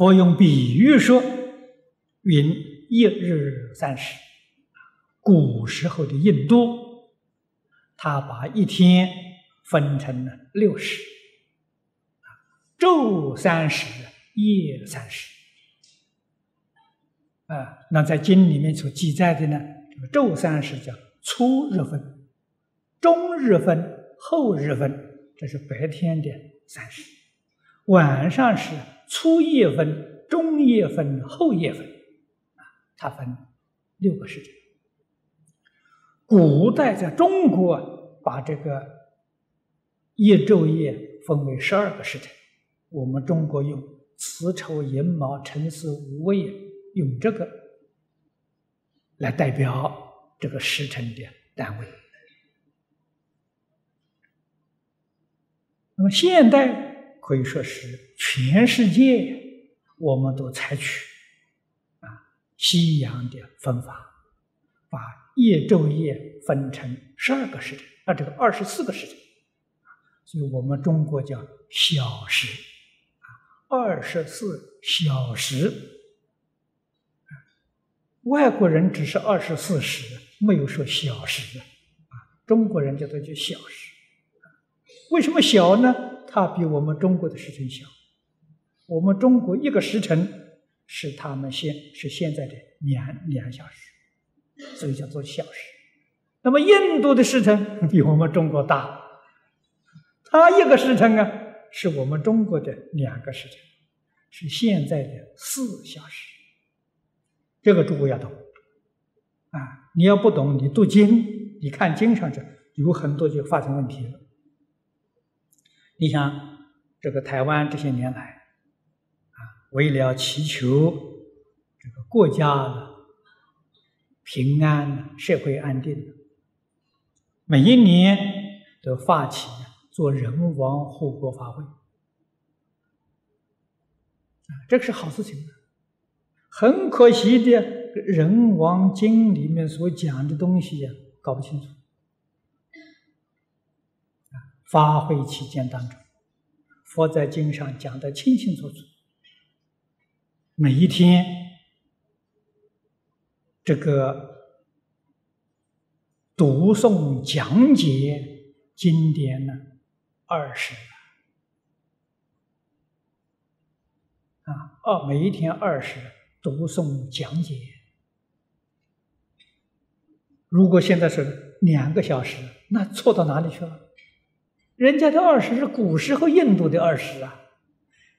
佛用比喻说：“云一日三时。”古时候的印度，他把一天分成了六时，昼三时，夜三时。啊，那在经里面所记载的呢，这个昼三时叫初日分、中日分、后日分，这是白天的三时；晚上是初夜分、中夜分、后夜分，啊，它分六个时辰。古代在中国把这个夜昼夜分为十二个时辰，我们中国用子丑寅卯辰巳午未。用这个来代表这个时辰的单位。那么现代可以说是全世界我们都采取啊西洋的分法，把夜昼夜分成十二个时辰，那这个二十四个时辰，所以我们中国叫小时啊，二十四小时。外国人只是二十四时，没有说小时的啊。中国人叫做叫小时，为什么小呢？它比我们中国的时辰小。我们中国一个时辰是他们现是现在的两两小时，所以叫做小时。那么印度的时辰 比我们中国大，它一个时辰啊，是我们中国的两个时辰，是现在的四小时。这个诸位要懂啊！你要不懂，你读经，你看经上去，有很多就发生问题了。你想，这个台湾这些年来啊，为了祈求这个国家平安、社会安定，每一年都发起做人亡护国法会啊，这个是好事情。很可惜的，《人王经》里面所讲的东西呀，搞不清楚。发挥期间当中，佛在经上讲的清清楚楚。每一天，这个读诵讲解经典呢，二十啊，二每一天二十。读诵讲解，如果现在是两个小时，那错到哪里去了？人家的二十是古时候印度的二十啊，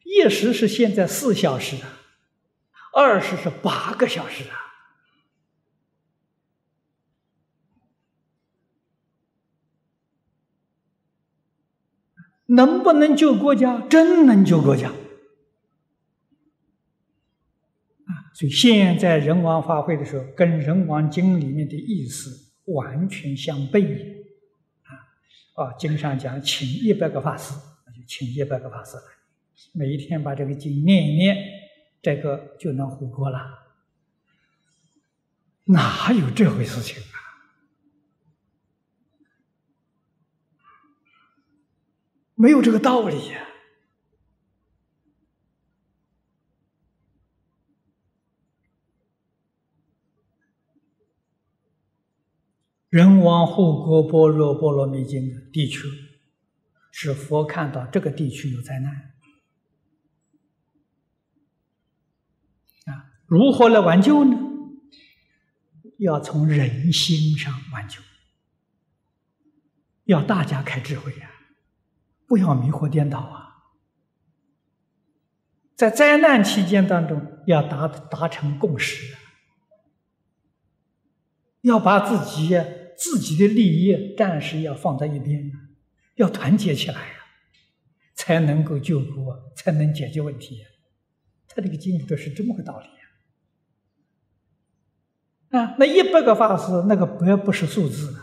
一时是现在四小时啊，二十是八个小时啊，能不能救国家？真能救国家啊。所以现在人王发挥的时候，跟《人王经》里面的意思完全相悖啊！经上讲请一百个法师，那就请一百个法师来，每一天把这个经念一念，这个就能活过了。哪有这回事情啊？没有这个道理呀！人王护国般若波罗蜜经的地区，是佛看到这个地区有灾难，啊，如何来挽救呢？要从人心上挽救，要大家开智慧呀，不要迷惑颠倒啊，在灾难期间当中要达达成共识，要把自己。自己的利益暂时要放在一边，要团结起来呀，才能够救国，才能解决问题。他这个经里头是这么个道理啊！那一百个法师，那个不不是数字了，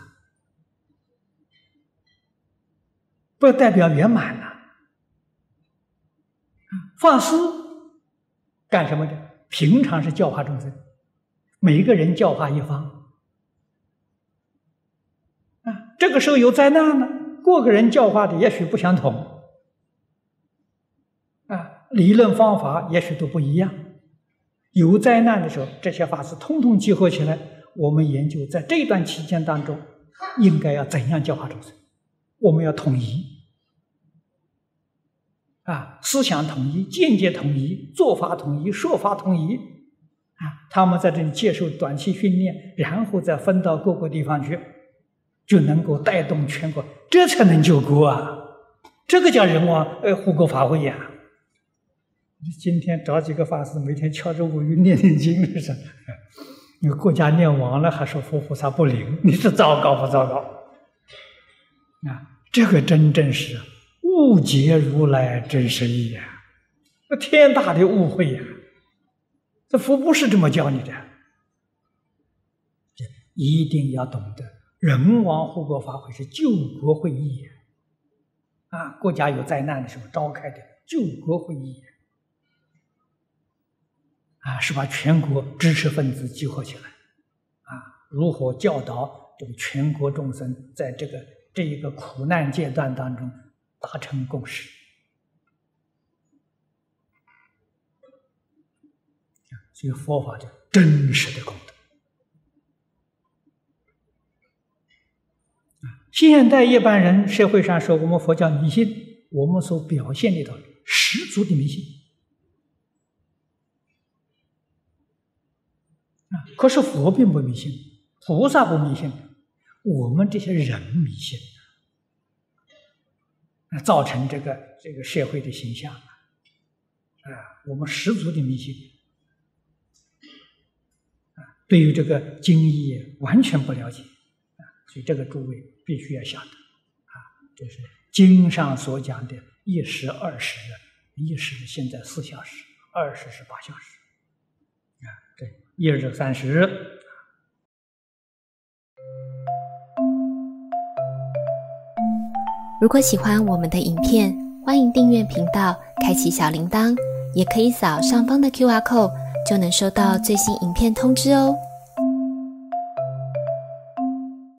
不代表圆满了。法师干什么的？平常是教化众生，每一个人教化一方。这个时候有灾难了，各个人教化的也许不相同，啊，理论方法也许都不一样。有灾难的时候，这些法师通通集合起来，我们研究在这段期间当中，应该要怎样教化众生？我们要统一，啊，思想统一，见解统一，做法统一，说法统一，啊，他们在这里接受短期训练，然后再分到各个地方去，就能够带动全国，这才能救国啊！这个叫人王呃护国法会呀！你今天找几个法师，每天敲着木鱼念念经，是是？你国家念亡了，还说佛菩萨不灵，你是糟糕不糟糕？啊，这个真正是误解如来真实义呀！那天大的误会呀！这佛不是这么教你的，一定要懂得，人王护国法会是救国会议啊！国家有灾难的时候召开的救国会议。啊，是把全国知识分子集合起来，啊，如何教导这个全国众生在这个这一个苦难阶段当中达成共识？这个佛法叫真实的功德。现代一般人社会上说我们佛教迷信，我们所表现的道理十足的迷信啊。可是佛并不迷信，菩萨不迷信，我们这些人迷信，造成这个这个社会的形象啊，我们十足的迷信，啊，对于这个经义完全不了解，啊，所以这个诸位必须要晓得，啊，这是经上所讲的一时二时，一时现在四小时，二十是八小时。啊，对一日三十。如果喜欢我们的影片，欢迎订阅频道，开启小铃铛，也可以扫上方的 Q R code，就能收到最新影片通知哦。